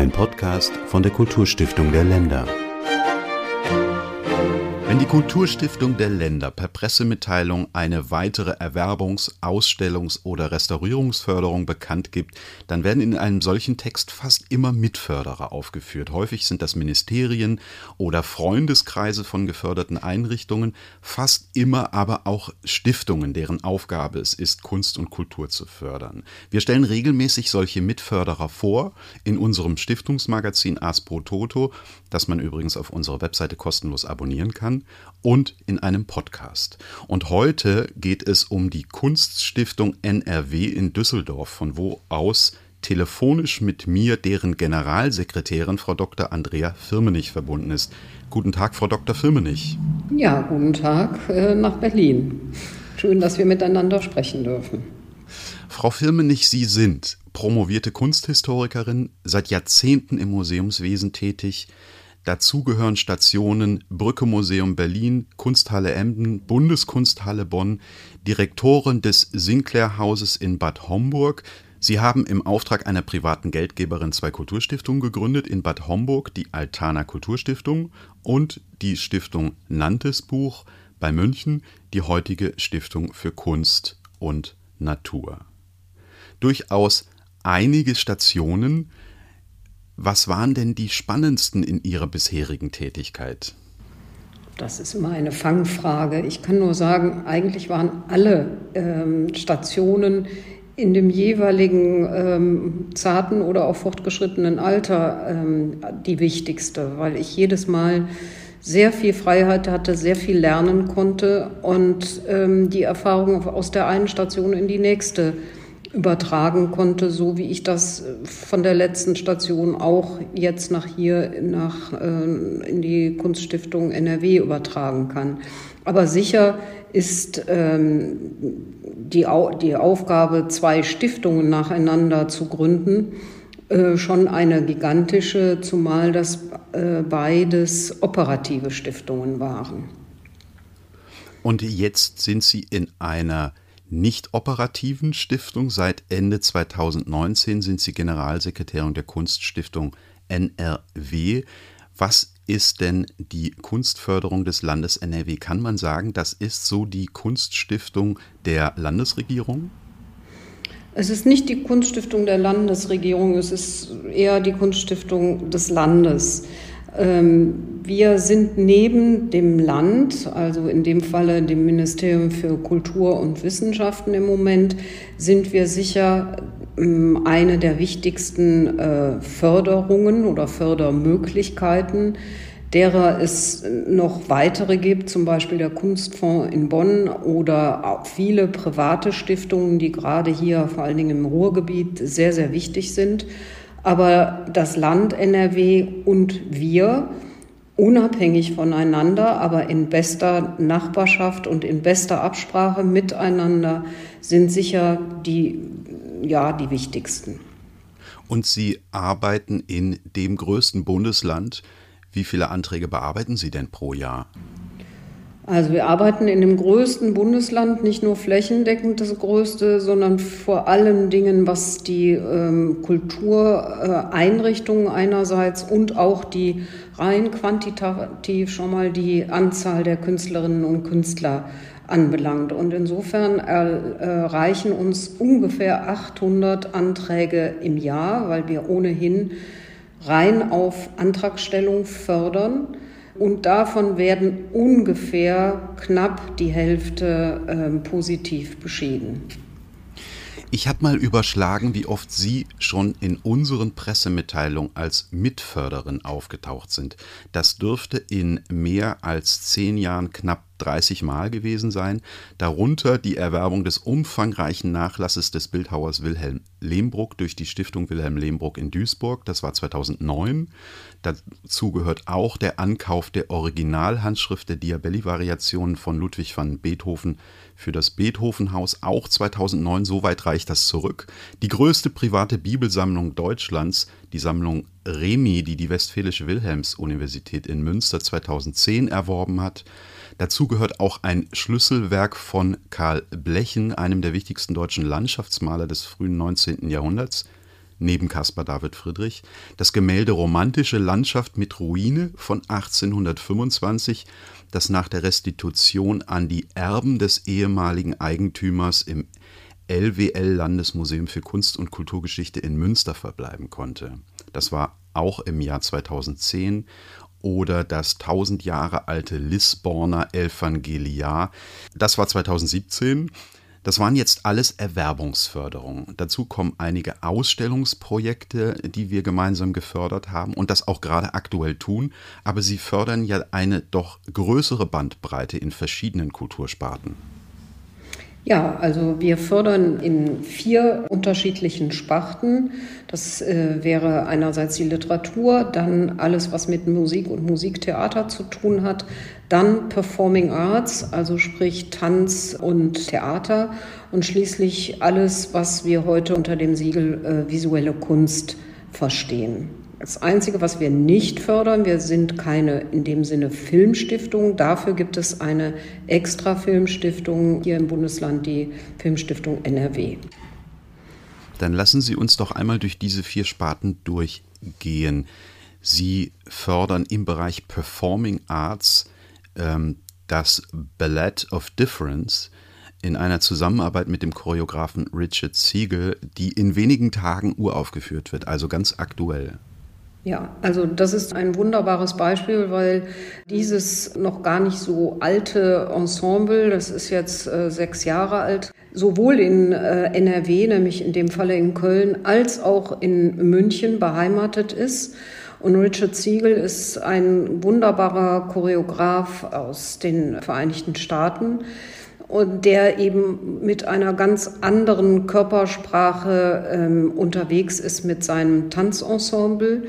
Ein Podcast von der Kulturstiftung der Länder. Die Kulturstiftung der Länder per Pressemitteilung eine weitere Erwerbungs-, Ausstellungs- oder Restaurierungsförderung bekannt gibt, dann werden in einem solchen Text fast immer Mitförderer aufgeführt. Häufig sind das Ministerien oder Freundeskreise von geförderten Einrichtungen, fast immer aber auch Stiftungen, deren Aufgabe es ist, Kunst und Kultur zu fördern. Wir stellen regelmäßig solche Mitförderer vor in unserem Stiftungsmagazin As Pro Toto, das man übrigens auf unserer Webseite kostenlos abonnieren kann und in einem Podcast. Und heute geht es um die Kunststiftung NRW in Düsseldorf, von wo aus telefonisch mit mir deren Generalsekretärin Frau Dr. Andrea Firmenich verbunden ist. Guten Tag, Frau Dr. Firmenich. Ja, guten Tag äh, nach Berlin. Schön, dass wir miteinander sprechen dürfen. Frau Firmenich, Sie sind promovierte Kunsthistorikerin, seit Jahrzehnten im Museumswesen tätig, Dazu gehören Stationen Brücke Museum Berlin, Kunsthalle Emden, Bundeskunsthalle Bonn, Direktorin des Sinclair Hauses in Bad Homburg. Sie haben im Auftrag einer privaten Geldgeberin zwei Kulturstiftungen gegründet, in Bad Homburg die Altana Kulturstiftung und die Stiftung Nantesbuch bei München, die heutige Stiftung für Kunst und Natur. Durchaus einige Stationen, was waren denn die spannendsten in Ihrer bisherigen Tätigkeit? Das ist immer eine Fangfrage. Ich kann nur sagen, eigentlich waren alle ähm, Stationen in dem jeweiligen ähm, zarten oder auch fortgeschrittenen Alter ähm, die wichtigste, weil ich jedes Mal sehr viel Freiheit hatte, sehr viel lernen konnte und ähm, die Erfahrung aus der einen Station in die nächste übertragen konnte, so wie ich das äh, von der letzten Station auch jetzt nach hier nach, äh, in die Kunststiftung NRW übertragen kann. Aber sicher ist ähm, die, die Aufgabe, zwei Stiftungen nacheinander zu gründen, äh, schon eine gigantische, zumal das äh, beides operative Stiftungen waren. Und jetzt sind Sie in einer nicht operativen Stiftung. Seit Ende 2019 sind Sie Generalsekretärin der Kunststiftung NRW. Was ist denn die Kunstförderung des Landes NRW? Kann man sagen, das ist so die Kunststiftung der Landesregierung? Es ist nicht die Kunststiftung der Landesregierung, es ist eher die Kunststiftung des Landes. Ähm, wir sind neben dem Land, also in dem Falle dem Ministerium für Kultur und Wissenschaften im Moment, sind wir sicher ähm, eine der wichtigsten äh, Förderungen oder Fördermöglichkeiten, derer es noch weitere gibt, zum Beispiel der Kunstfonds in Bonn oder auch viele private Stiftungen, die gerade hier vor allen Dingen im Ruhrgebiet sehr, sehr wichtig sind. Aber das Land NRW und wir, unabhängig voneinander, aber in bester Nachbarschaft und in bester Absprache miteinander, sind sicher die, ja, die wichtigsten. Und Sie arbeiten in dem größten Bundesland. Wie viele Anträge bearbeiten Sie denn pro Jahr? Also wir arbeiten in dem größten Bundesland, nicht nur flächendeckend das größte, sondern vor allen Dingen, was die ähm, Kultureinrichtungen äh, einerseits und auch die rein quantitativ schon mal die Anzahl der Künstlerinnen und Künstler anbelangt. Und insofern erreichen uns ungefähr 800 Anträge im Jahr, weil wir ohnehin rein auf Antragstellung fördern. Und davon werden ungefähr knapp die Hälfte äh, positiv beschieden. Ich habe mal überschlagen, wie oft Sie schon in unseren Pressemitteilungen als Mitförderin aufgetaucht sind. Das dürfte in mehr als zehn Jahren knapp 30 Mal gewesen sein, darunter die Erwerbung des umfangreichen Nachlasses des Bildhauers Wilhelm Lehmbruck durch die Stiftung Wilhelm Lehmbruck in Duisburg, das war 2009. Dazu gehört auch der Ankauf der Originalhandschrift der Diabelli-Variationen von Ludwig van Beethoven für das Beethovenhaus, auch 2009, so weit reicht das zurück. Die größte private Bibelsammlung Deutschlands, die Sammlung Remi, die die Westfälische Wilhelms-Universität in Münster 2010 erworben hat. Dazu gehört auch ein Schlüsselwerk von Karl Blechen, einem der wichtigsten deutschen Landschaftsmaler des frühen 19. Jahrhunderts, neben Caspar David Friedrich, das Gemälde Romantische Landschaft mit Ruine von 1825, das nach der Restitution an die Erben des ehemaligen Eigentümers im LWL Landesmuseum für Kunst und Kulturgeschichte in Münster verbleiben konnte. Das war auch im Jahr 2010 oder das 1000 Jahre alte Lisborner Evangeliar. Das war 2017. Das waren jetzt alles Erwerbungsförderungen. Dazu kommen einige Ausstellungsprojekte, die wir gemeinsam gefördert haben und das auch gerade aktuell tun. Aber sie fördern ja eine doch größere Bandbreite in verschiedenen Kultursparten. Ja, also wir fördern in vier unterschiedlichen Sparten. Das äh, wäre einerseits die Literatur, dann alles, was mit Musik und Musiktheater zu tun hat, dann Performing Arts, also sprich Tanz und Theater und schließlich alles, was wir heute unter dem Siegel äh, visuelle Kunst verstehen. Das Einzige, was wir nicht fördern, wir sind keine in dem Sinne Filmstiftung. Dafür gibt es eine extra Filmstiftung hier im Bundesland, die Filmstiftung NRW. Dann lassen Sie uns doch einmal durch diese vier Sparten durchgehen. Sie fördern im Bereich Performing Arts ähm, das Ballet of Difference in einer Zusammenarbeit mit dem Choreografen Richard Siegel, die in wenigen Tagen uraufgeführt wird, also ganz aktuell. Ja, also das ist ein wunderbares Beispiel, weil dieses noch gar nicht so alte Ensemble, das ist jetzt äh, sechs Jahre alt, sowohl in äh, NRW, nämlich in dem Falle in Köln, als auch in München beheimatet ist. Und Richard Siegel ist ein wunderbarer Choreograf aus den Vereinigten Staaten und der eben mit einer ganz anderen Körpersprache ähm, unterwegs ist mit seinem Tanzensemble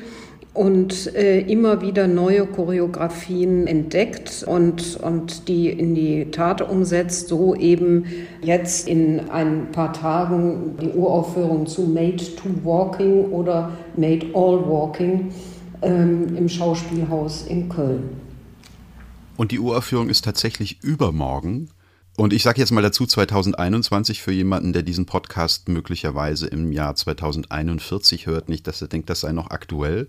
und äh, immer wieder neue Choreografien entdeckt und, und die in die Tat umsetzt, so eben jetzt in ein paar Tagen die Uraufführung zu Made to Walking oder Made All Walking ähm, im Schauspielhaus in Köln. Und die Uraufführung ist tatsächlich übermorgen. Und ich sage jetzt mal dazu 2021 für jemanden, der diesen Podcast möglicherweise im Jahr 2041 hört, nicht, dass er denkt, das sei noch aktuell.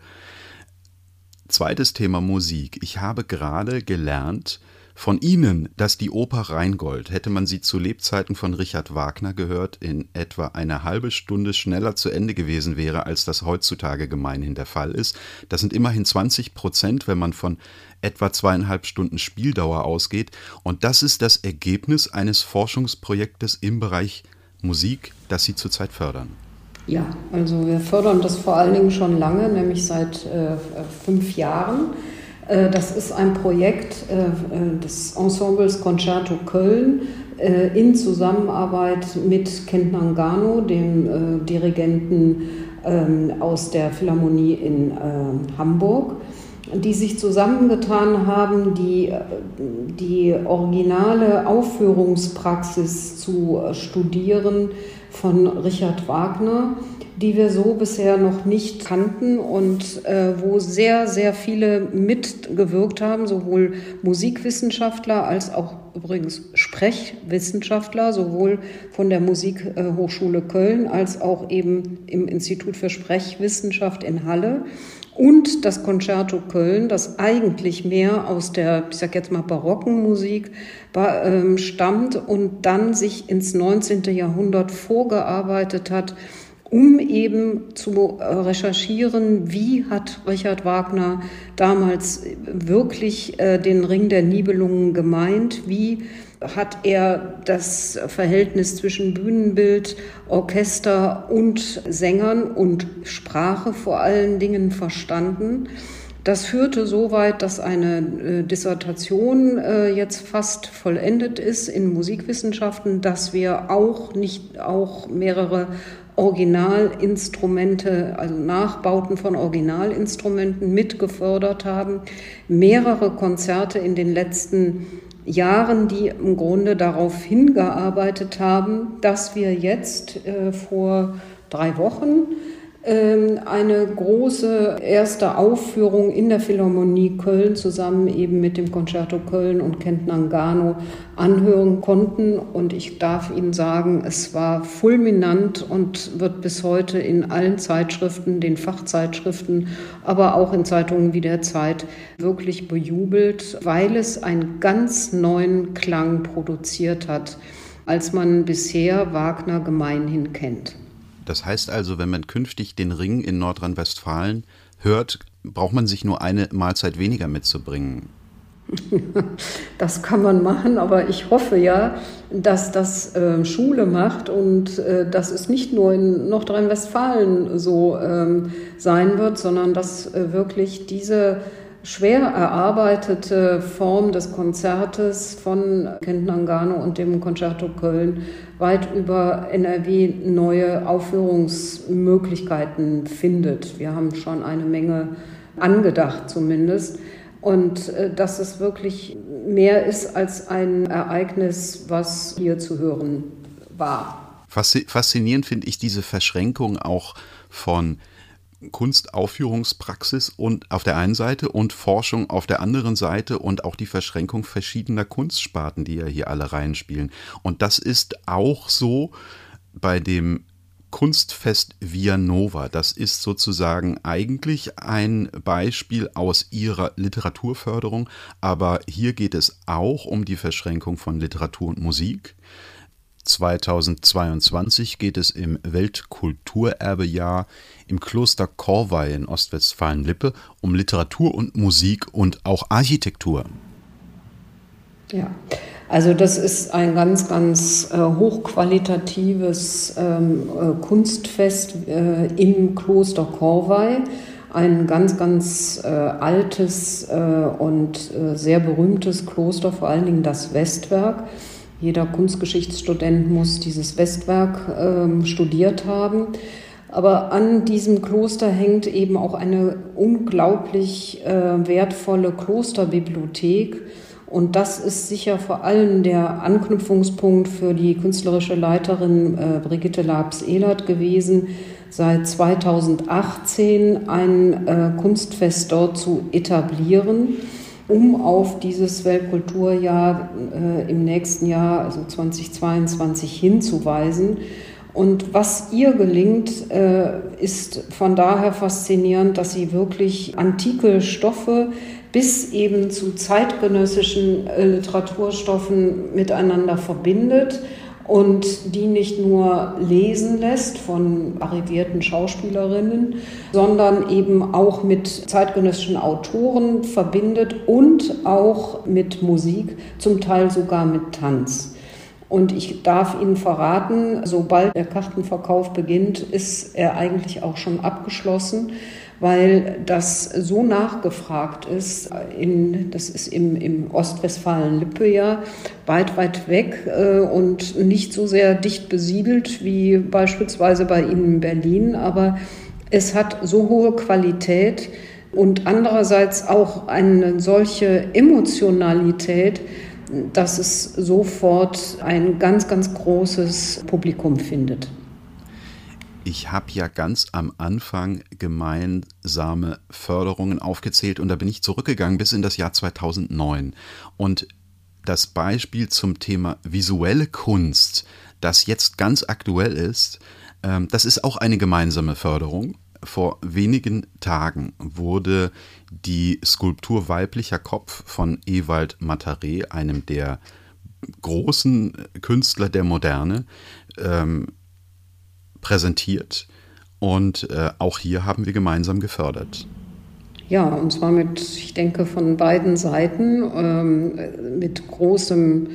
Zweites Thema Musik. Ich habe gerade gelernt von Ihnen, dass die Oper Rheingold, hätte man sie zu Lebzeiten von Richard Wagner gehört, in etwa eine halbe Stunde schneller zu Ende gewesen wäre, als das heutzutage gemeinhin der Fall ist. Das sind immerhin 20 Prozent, wenn man von etwa zweieinhalb Stunden Spieldauer ausgeht. Und das ist das Ergebnis eines Forschungsprojektes im Bereich Musik, das Sie zurzeit fördern. Ja, also wir fördern das vor allen Dingen schon lange, nämlich seit äh, fünf Jahren. Äh, das ist ein Projekt äh, äh des Ensembles Concerto Köln in Zusammenarbeit mit Kent Nangano, dem Dirigenten ähm, aus der Philharmonie in Hamburg die sich zusammengetan haben, die, die originale Aufführungspraxis zu studieren von Richard Wagner, die wir so bisher noch nicht kannten und äh, wo sehr, sehr viele mitgewirkt haben, sowohl Musikwissenschaftler als auch übrigens Sprechwissenschaftler, sowohl von der Musikhochschule Köln als auch eben im Institut für Sprechwissenschaft in Halle und das Concerto Köln, das eigentlich mehr aus der, ich sag jetzt mal, barocken Musik ähm, stammt und dann sich ins 19. Jahrhundert vorgearbeitet hat, um eben zu recherchieren, wie hat Richard Wagner damals wirklich äh, den Ring der Nibelungen gemeint, wie hat er das Verhältnis zwischen Bühnenbild, Orchester und Sängern und Sprache vor allen Dingen verstanden. Das führte so weit, dass eine äh, Dissertation äh, jetzt fast vollendet ist in Musikwissenschaften, dass wir auch nicht auch mehrere Originalinstrumente, also Nachbauten von Originalinstrumenten mitgefördert haben, mehrere Konzerte in den letzten Jahren, die im Grunde darauf hingearbeitet haben, dass wir jetzt äh, vor drei Wochen eine große erste Aufführung in der Philharmonie Köln zusammen eben mit dem Concerto Köln und Kent Nangano anhören konnten. Und ich darf Ihnen sagen, es war fulminant und wird bis heute in allen Zeitschriften, den Fachzeitschriften, aber auch in Zeitungen wie der Zeit wirklich bejubelt, weil es einen ganz neuen Klang produziert hat, als man bisher Wagner gemeinhin kennt. Das heißt also, wenn man künftig den Ring in Nordrhein-Westfalen hört, braucht man sich nur eine Mahlzeit weniger mitzubringen. Das kann man machen, aber ich hoffe ja, dass das äh, Schule macht und äh, dass es nicht nur in Nordrhein-Westfalen so ähm, sein wird, sondern dass äh, wirklich diese schwer erarbeitete Form des Konzertes von Kent Nangano und dem Concerto Köln weit über NRW neue Aufführungsmöglichkeiten findet. Wir haben schon eine Menge angedacht zumindest. Und äh, dass es wirklich mehr ist als ein Ereignis, was hier zu hören war. Faszinierend finde ich diese Verschränkung auch von Kunstaufführungspraxis und auf der einen Seite und Forschung auf der anderen Seite und auch die Verschränkung verschiedener Kunstsparten, die ja hier alle reinspielen. Und das ist auch so bei dem Kunstfest Via Nova. Das ist sozusagen eigentlich ein Beispiel aus ihrer Literaturförderung, aber hier geht es auch um die Verschränkung von Literatur und Musik. 2022 geht es im Weltkulturerbejahr im Kloster Korvey in Ostwestfalen-Lippe um Literatur und Musik und auch Architektur. Ja, also das ist ein ganz, ganz äh, hochqualitatives ähm, äh, Kunstfest äh, im Kloster Korvey. Ein ganz, ganz äh, altes äh, und äh, sehr berühmtes Kloster, vor allen Dingen das Westwerk. Jeder Kunstgeschichtsstudent muss dieses Westwerk ähm, studiert haben. Aber an diesem Kloster hängt eben auch eine unglaublich äh, wertvolle Klosterbibliothek. Und das ist sicher vor allem der Anknüpfungspunkt für die künstlerische Leiterin äh, Brigitte Labs-Ehlert gewesen, seit 2018 ein äh, Kunstfest dort zu etablieren um auf dieses Weltkulturjahr äh, im nächsten Jahr, also 2022, hinzuweisen. Und was ihr gelingt, äh, ist von daher faszinierend, dass sie wirklich antike Stoffe bis eben zu zeitgenössischen äh, Literaturstoffen miteinander verbindet und die nicht nur lesen lässt von arrivierten Schauspielerinnen, sondern eben auch mit zeitgenössischen Autoren verbindet und auch mit Musik, zum Teil sogar mit Tanz. Und ich darf Ihnen verraten, sobald der Kartenverkauf beginnt, ist er eigentlich auch schon abgeschlossen weil das so nachgefragt ist. In, das ist im, im Ostwestfalen-Lippe ja weit, weit weg äh, und nicht so sehr dicht besiedelt wie beispielsweise bei Ihnen in Berlin, aber es hat so hohe Qualität und andererseits auch eine solche Emotionalität, dass es sofort ein ganz, ganz großes Publikum findet. Ich habe ja ganz am Anfang gemeinsame Förderungen aufgezählt und da bin ich zurückgegangen bis in das Jahr 2009. Und das Beispiel zum Thema visuelle Kunst, das jetzt ganz aktuell ist, ähm, das ist auch eine gemeinsame Förderung. Vor wenigen Tagen wurde die Skulptur Weiblicher Kopf von Ewald Mataré, einem der großen Künstler der Moderne, ähm, präsentiert. Und äh, auch hier haben wir gemeinsam gefördert. Ja, und zwar mit, ich denke, von beiden Seiten, ähm, mit großem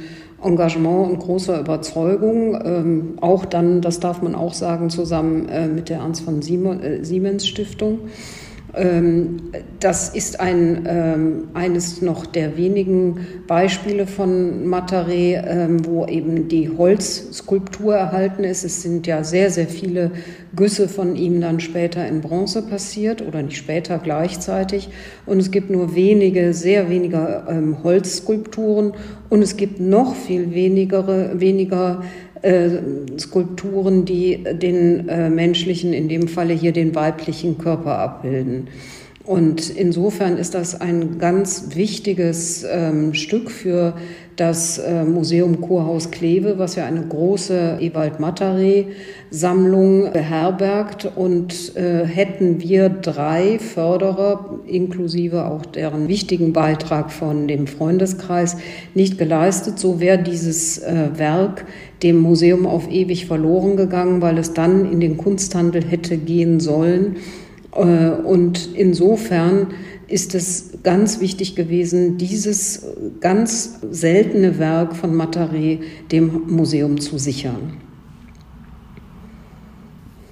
Engagement und großer Überzeugung. Ähm, auch dann, das darf man auch sagen, zusammen äh, mit der Ernst von äh, Siemens Stiftung. Ähm, das ist ein, ähm, eines noch der wenigen Beispiele von Mataré, ähm, wo eben die Holzskulptur erhalten ist. Es sind ja sehr, sehr viele Güsse von ihm dann später in Bronze passiert oder nicht später gleichzeitig. Und es gibt nur wenige, sehr wenige Holzskulpturen und es gibt noch viel weniger, weniger äh, Skulpturen, die den äh, menschlichen, in dem Falle hier den weiblichen Körper abbilden. Und insofern ist das ein ganz wichtiges ähm, Stück für das äh, Museum Kurhaus Kleve, was ja eine große Ewald Mataré Sammlung beherbergt. Und äh, hätten wir drei Förderer, inklusive auch deren wichtigen Beitrag von dem Freundeskreis, nicht geleistet, so wäre dieses äh, Werk dem Museum auf ewig verloren gegangen, weil es dann in den Kunsthandel hätte gehen sollen und insofern ist es ganz wichtig gewesen, dieses ganz seltene Werk von Mataré dem Museum zu sichern.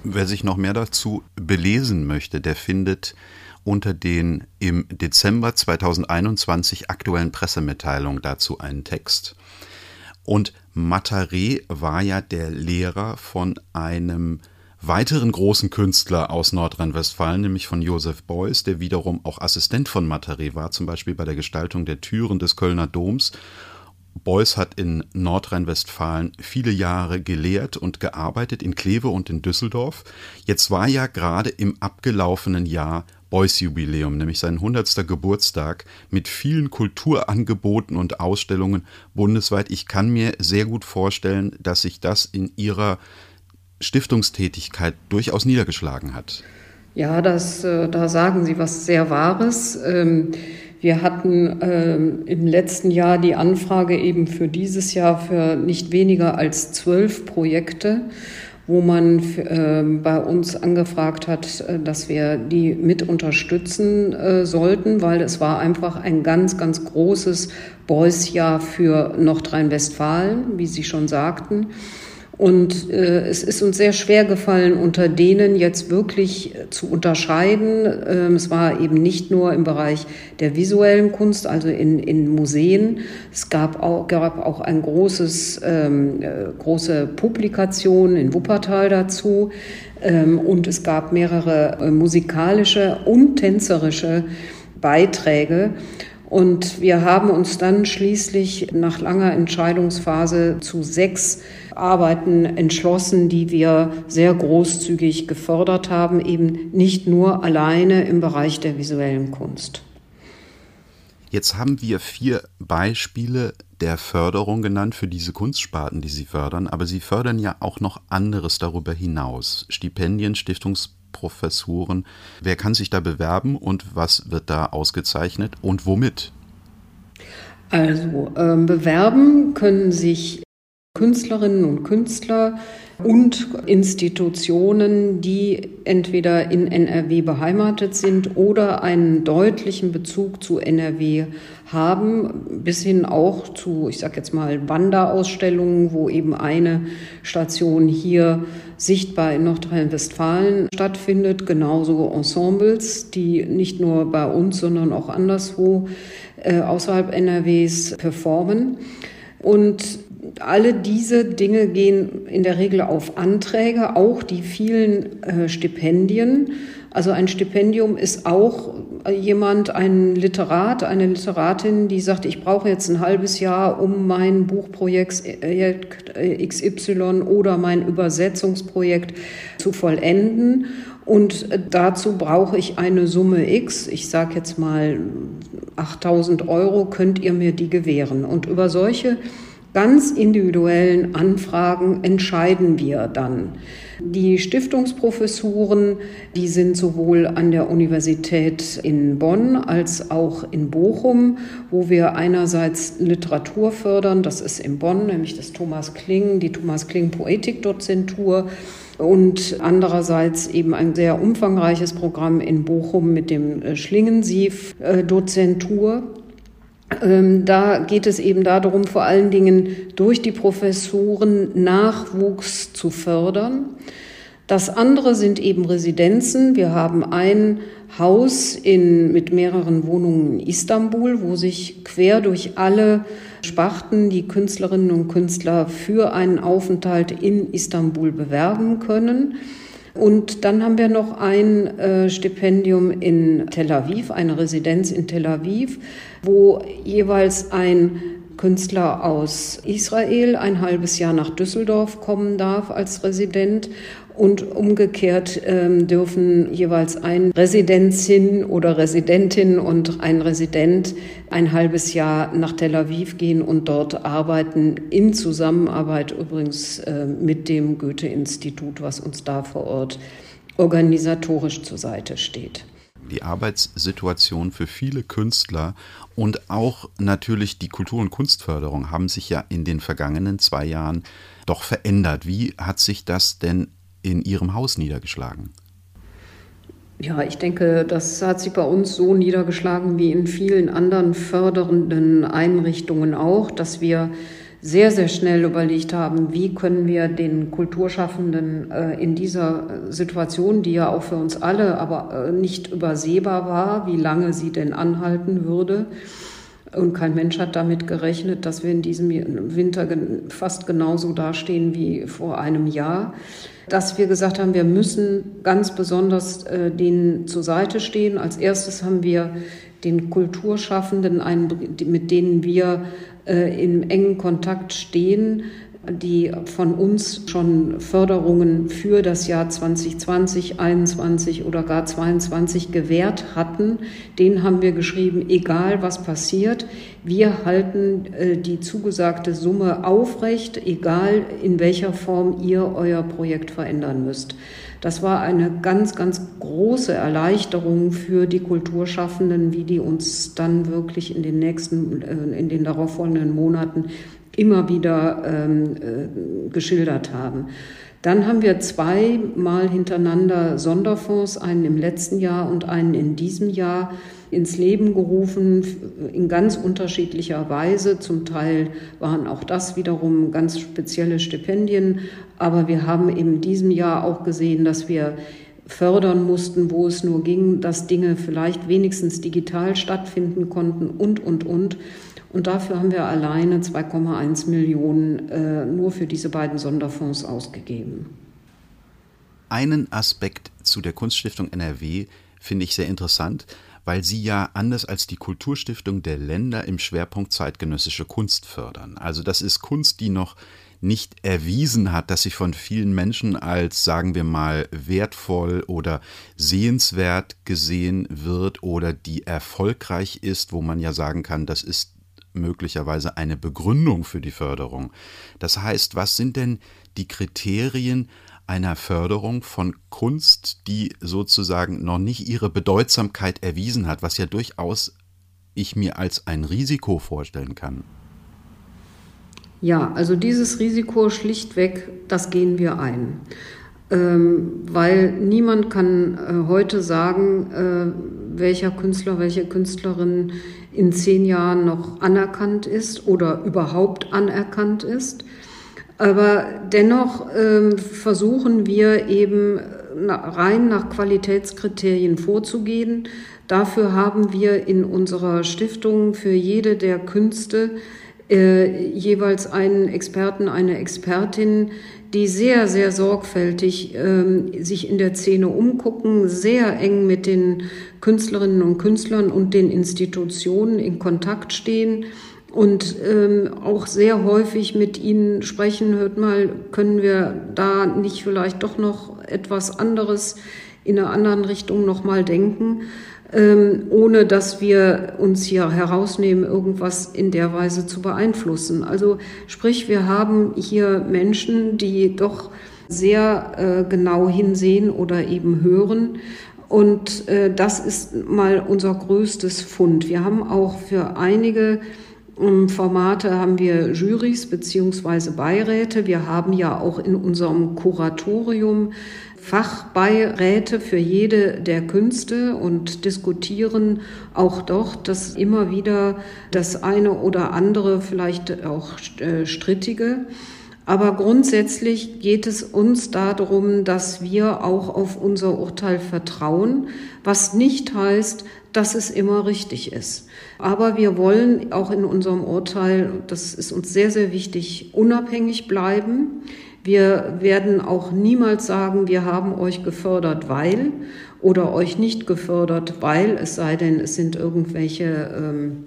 Wer sich noch mehr dazu belesen möchte, der findet unter den im Dezember 2021 aktuellen Pressemitteilungen dazu einen Text. Und Mataré war ja der Lehrer von einem weiteren großen Künstler aus Nordrhein-Westfalen, nämlich von Josef Beuys, der wiederum auch Assistent von Mataré war, zum Beispiel bei der Gestaltung der Türen des Kölner Doms. Beuys hat in Nordrhein-Westfalen viele Jahre gelehrt und gearbeitet, in Kleve und in Düsseldorf. Jetzt war ja gerade im abgelaufenen Jahr Beuys Jubiläum, nämlich sein 100. Geburtstag mit vielen Kulturangeboten und Ausstellungen bundesweit. Ich kann mir sehr gut vorstellen, dass sich das in ihrer Stiftungstätigkeit durchaus niedergeschlagen hat. Ja, das, äh, da sagen Sie was sehr Wahres. Ähm, wir hatten ähm, im letzten Jahr die Anfrage eben für dieses Jahr für nicht weniger als zwölf Projekte, wo man ähm, bei uns angefragt hat, äh, dass wir die mit unterstützen äh, sollten, weil es war einfach ein ganz, ganz großes Beuys-Jahr für Nordrhein-Westfalen, wie Sie schon sagten. Und äh, es ist uns sehr schwer gefallen, unter denen jetzt wirklich äh, zu unterscheiden. Ähm, es war eben nicht nur im Bereich der visuellen Kunst, also in, in Museen. Es gab auch, gab auch ein großes, ähm, äh, große Publikation in Wuppertal dazu. Ähm, und es gab mehrere äh, musikalische und tänzerische Beiträge. Und wir haben uns dann schließlich nach langer Entscheidungsphase zu sechs Arbeiten entschlossen, die wir sehr großzügig gefördert haben, eben nicht nur alleine im Bereich der visuellen Kunst. Jetzt haben wir vier Beispiele der Förderung genannt für diese Kunstsparten, die Sie fördern, aber Sie fördern ja auch noch anderes darüber hinaus. Stipendien, Stiftungsprofessuren. Wer kann sich da bewerben und was wird da ausgezeichnet und womit? Also äh, bewerben können sich Künstlerinnen und Künstler und Institutionen, die entweder in NRW beheimatet sind oder einen deutlichen Bezug zu NRW haben, bis hin auch zu, ich sage jetzt mal, Wanderausstellungen, wo eben eine Station hier sichtbar in Nordrhein-Westfalen stattfindet, genauso Ensembles, die nicht nur bei uns, sondern auch anderswo äh, außerhalb NRWs performen. Und alle diese Dinge gehen in der Regel auf Anträge, auch die vielen äh, Stipendien. Also ein Stipendium ist auch jemand, ein Literat, eine Literatin, die sagt, ich brauche jetzt ein halbes Jahr, um mein Buchprojekt äh, XY oder mein Übersetzungsprojekt zu vollenden. Und dazu brauche ich eine Summe X, ich sage jetzt mal 8000 Euro, könnt ihr mir die gewähren. Und über solche ganz individuellen Anfragen entscheiden wir dann. Die Stiftungsprofessuren, die sind sowohl an der Universität in Bonn als auch in Bochum, wo wir einerseits Literatur fördern, das ist in Bonn, nämlich das Thomas Kling, die Thomas Kling Poetikdozentur und andererseits eben ein sehr umfangreiches Programm in Bochum mit dem Schlingensief-Dozentur. Ähm, da geht es eben darum, vor allen Dingen durch die Professoren Nachwuchs zu fördern. Das andere sind eben Residenzen. Wir haben ein Haus in, mit mehreren Wohnungen in Istanbul, wo sich quer durch alle Sparten die Künstlerinnen und Künstler für einen Aufenthalt in Istanbul bewerben können. Und dann haben wir noch ein äh, Stipendium in Tel Aviv, eine Residenz in Tel Aviv, wo jeweils ein Künstler aus Israel ein halbes Jahr nach Düsseldorf kommen darf als Resident und umgekehrt ähm, dürfen jeweils ein Residenzin oder Residentin und ein Resident ein halbes Jahr nach Tel Aviv gehen und dort arbeiten, in Zusammenarbeit übrigens äh, mit dem Goethe-Institut, was uns da vor Ort organisatorisch zur Seite steht die Arbeitssituation für viele Künstler und auch natürlich die Kultur- und Kunstförderung haben sich ja in den vergangenen zwei Jahren doch verändert. Wie hat sich das denn in Ihrem Haus niedergeschlagen? Ja, ich denke, das hat sich bei uns so niedergeschlagen wie in vielen anderen fördernden Einrichtungen auch, dass wir sehr, sehr schnell überlegt haben, wie können wir den Kulturschaffenden äh, in dieser Situation, die ja auch für uns alle aber äh, nicht übersehbar war, wie lange sie denn anhalten würde, und kein Mensch hat damit gerechnet, dass wir in diesem Winter fast genauso dastehen wie vor einem Jahr dass wir gesagt haben, wir müssen ganz besonders äh, denen zur Seite stehen. Als erstes haben wir den Kulturschaffenden, mit denen wir äh, in engen Kontakt stehen, die von uns schon Förderungen für das Jahr 2020, 21 oder gar 22 gewährt hatten, den haben wir geschrieben, egal was passiert, wir halten äh, die zugesagte Summe aufrecht, egal in welcher Form ihr euer Projekt verändern müsst. Das war eine ganz, ganz große Erleichterung für die Kulturschaffenden, wie die uns dann wirklich in den nächsten, äh, in den darauffolgenden Monaten immer wieder ähm, äh, geschildert haben. Dann haben wir zweimal hintereinander Sonderfonds, einen im letzten Jahr und einen in diesem Jahr, ins Leben gerufen, in ganz unterschiedlicher Weise. Zum Teil waren auch das wiederum ganz spezielle Stipendien. Aber wir haben in diesem Jahr auch gesehen, dass wir fördern mussten, wo es nur ging, dass Dinge vielleicht wenigstens digital stattfinden konnten und, und, und. Und dafür haben wir alleine 2,1 Millionen äh, nur für diese beiden Sonderfonds ausgegeben. Einen Aspekt zu der Kunststiftung NRW finde ich sehr interessant, weil sie ja anders als die Kulturstiftung der Länder im Schwerpunkt zeitgenössische Kunst fördern. Also das ist Kunst, die noch nicht erwiesen hat, dass sie von vielen Menschen als, sagen wir mal, wertvoll oder sehenswert gesehen wird oder die erfolgreich ist, wo man ja sagen kann, das ist möglicherweise eine Begründung für die Förderung. Das heißt, was sind denn die Kriterien einer Förderung von Kunst, die sozusagen noch nicht ihre Bedeutsamkeit erwiesen hat, was ja durchaus ich mir als ein Risiko vorstellen kann? Ja, also dieses Risiko schlichtweg, das gehen wir ein. Ähm, weil niemand kann äh, heute sagen, äh, welcher Künstler, welche Künstlerin in zehn Jahren noch anerkannt ist oder überhaupt anerkannt ist. Aber dennoch äh, versuchen wir eben rein nach Qualitätskriterien vorzugehen. Dafür haben wir in unserer Stiftung für jede der Künste äh, jeweils einen Experten, eine Expertin, die sehr, sehr sorgfältig ähm, sich in der Szene umgucken, sehr eng mit den Künstlerinnen und Künstlern und den Institutionen in Kontakt stehen und ähm, auch sehr häufig mit ihnen sprechen. Hört mal, können wir da nicht vielleicht doch noch etwas anderes in einer anderen Richtung noch mal denken? ähm, ohne dass wir uns hier herausnehmen, irgendwas in der Weise zu beeinflussen. Also sprich, wir haben hier Menschen, die doch sehr äh, genau hinsehen oder eben hören. Und äh, das ist mal unser größtes Fund. Wir haben auch für einige ähm, Formate haben wir Jurys beziehungsweise Beiräte. Wir haben ja auch in unserem Kuratorium Fachbeiräte für jede der Künste und diskutieren auch dort dass immer wieder das eine oder andere, vielleicht auch äh, strittige. Aber grundsätzlich geht es uns darum, dass wir auch auf unser Urteil vertrauen, was nicht heißt, dass es immer richtig ist. Aber wir wollen auch in unserem Urteil, das ist uns sehr, sehr wichtig, unabhängig bleiben. Wir werden auch niemals sagen, wir haben euch gefördert, weil oder euch nicht gefördert, weil, es sei denn, es sind irgendwelche ähm,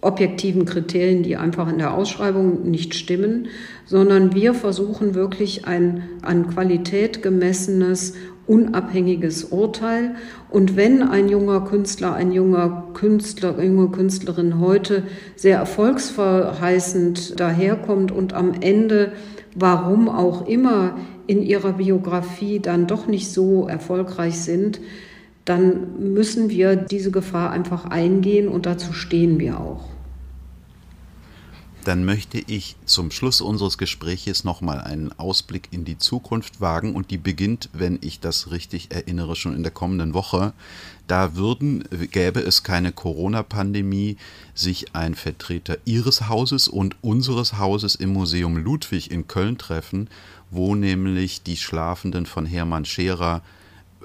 objektiven Kriterien, die einfach in der Ausschreibung nicht stimmen, sondern wir versuchen wirklich ein an Qualität gemessenes unabhängiges Urteil. Und wenn ein junger Künstler, ein junger Künstler, junge Künstlerin heute sehr erfolgsverheißend daherkommt und am Ende, warum auch immer, in ihrer Biografie dann doch nicht so erfolgreich sind, dann müssen wir diese Gefahr einfach eingehen und dazu stehen wir auch dann möchte ich zum Schluss unseres Gespräches nochmal einen Ausblick in die Zukunft wagen und die beginnt, wenn ich das richtig erinnere, schon in der kommenden Woche. Da würden, gäbe es keine Corona-Pandemie, sich ein Vertreter Ihres Hauses und unseres Hauses im Museum Ludwig in Köln treffen, wo nämlich die Schlafenden von Hermann Scherer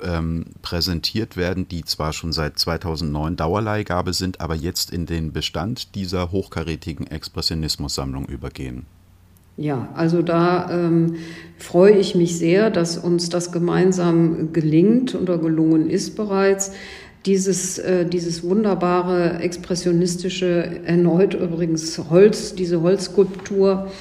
ähm, präsentiert werden, die zwar schon seit 2009 Dauerleihgabe sind, aber jetzt in den Bestand dieser hochkarätigen Expressionismus-Sammlung übergehen. Ja, also da ähm, freue ich mich sehr, dass uns das gemeinsam gelingt oder gelungen ist bereits. Dieses, äh, dieses wunderbare expressionistische, erneut übrigens Holz, diese Holzskulptur,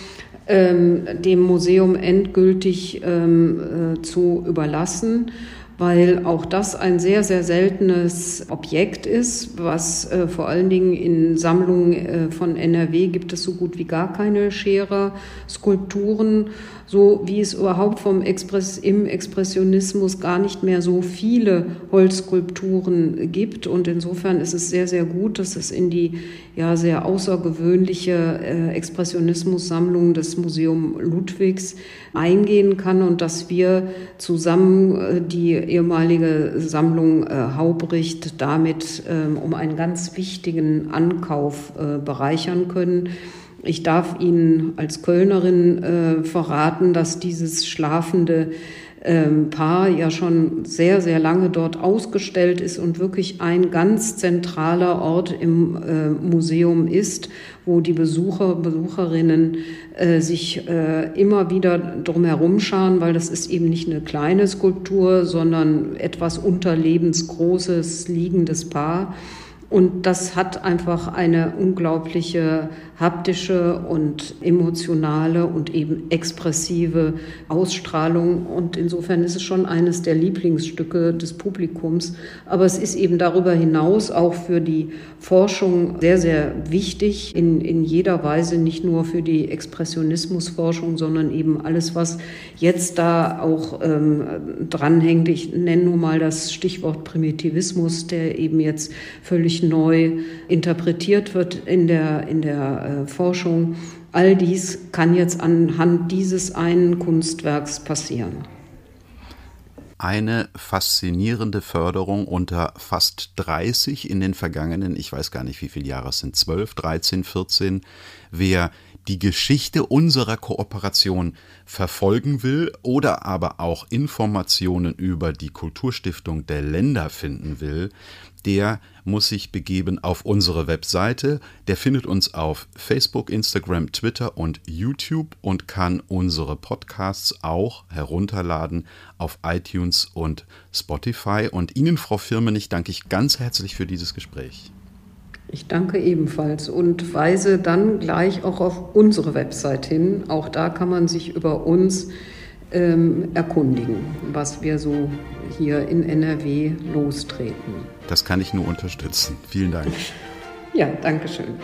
ähm, dem Museum endgültig ähm, äh, zu überlassen weil auch das ein sehr, sehr seltenes Objekt ist, was äh, vor allen Dingen in Sammlungen äh, von NRW gibt es so gut wie gar keine Scherer, Skulpturen so wie es überhaupt vom Express, im Expressionismus gar nicht mehr so viele Holzskulpturen gibt. Und insofern ist es sehr, sehr gut, dass es in die ja sehr außergewöhnliche äh, Expressionismus-Sammlung des Museum Ludwigs eingehen kann und dass wir zusammen äh, die ehemalige Sammlung äh, Haubricht damit äh, um einen ganz wichtigen Ankauf äh, bereichern können. Ich darf Ihnen als Kölnerin äh, verraten, dass dieses schlafende ähm, Paar ja schon sehr, sehr lange dort ausgestellt ist und wirklich ein ganz zentraler Ort im äh, Museum ist, wo die Besucher, Besucherinnen äh, sich äh, immer wieder drumherum schauen, weil das ist eben nicht eine kleine Skulptur, sondern etwas unterlebensgroßes liegendes Paar. Und das hat einfach eine unglaubliche haptische und emotionale und eben expressive Ausstrahlung. Und insofern ist es schon eines der Lieblingsstücke des Publikums. Aber es ist eben darüber hinaus auch für die Forschung sehr, sehr wichtig, in, in jeder Weise, nicht nur für die Expressionismusforschung, sondern eben alles, was jetzt da auch ähm, dranhängt. Ich nenne nur mal das Stichwort Primitivismus, der eben jetzt völlig neu interpretiert wird in der, in der äh, Forschung. All dies kann jetzt anhand dieses einen Kunstwerks passieren. Eine faszinierende Förderung unter fast 30 in den vergangenen, ich weiß gar nicht wie viele Jahre es sind, 12, 13, 14. Wer die Geschichte unserer Kooperation verfolgen will oder aber auch Informationen über die Kulturstiftung der Länder finden will, der muss sich begeben auf unsere Webseite. Der findet uns auf Facebook, Instagram, Twitter und YouTube und kann unsere Podcasts auch herunterladen auf iTunes und Spotify. Und Ihnen, Frau Firmenich, danke ich ganz herzlich für dieses Gespräch. Ich danke ebenfalls und weise dann gleich auch auf unsere Website hin. Auch da kann man sich über uns ähm, erkundigen, was wir so hier in NRW lostreten. Das kann ich nur unterstützen. Vielen Dank. Ja, danke schön.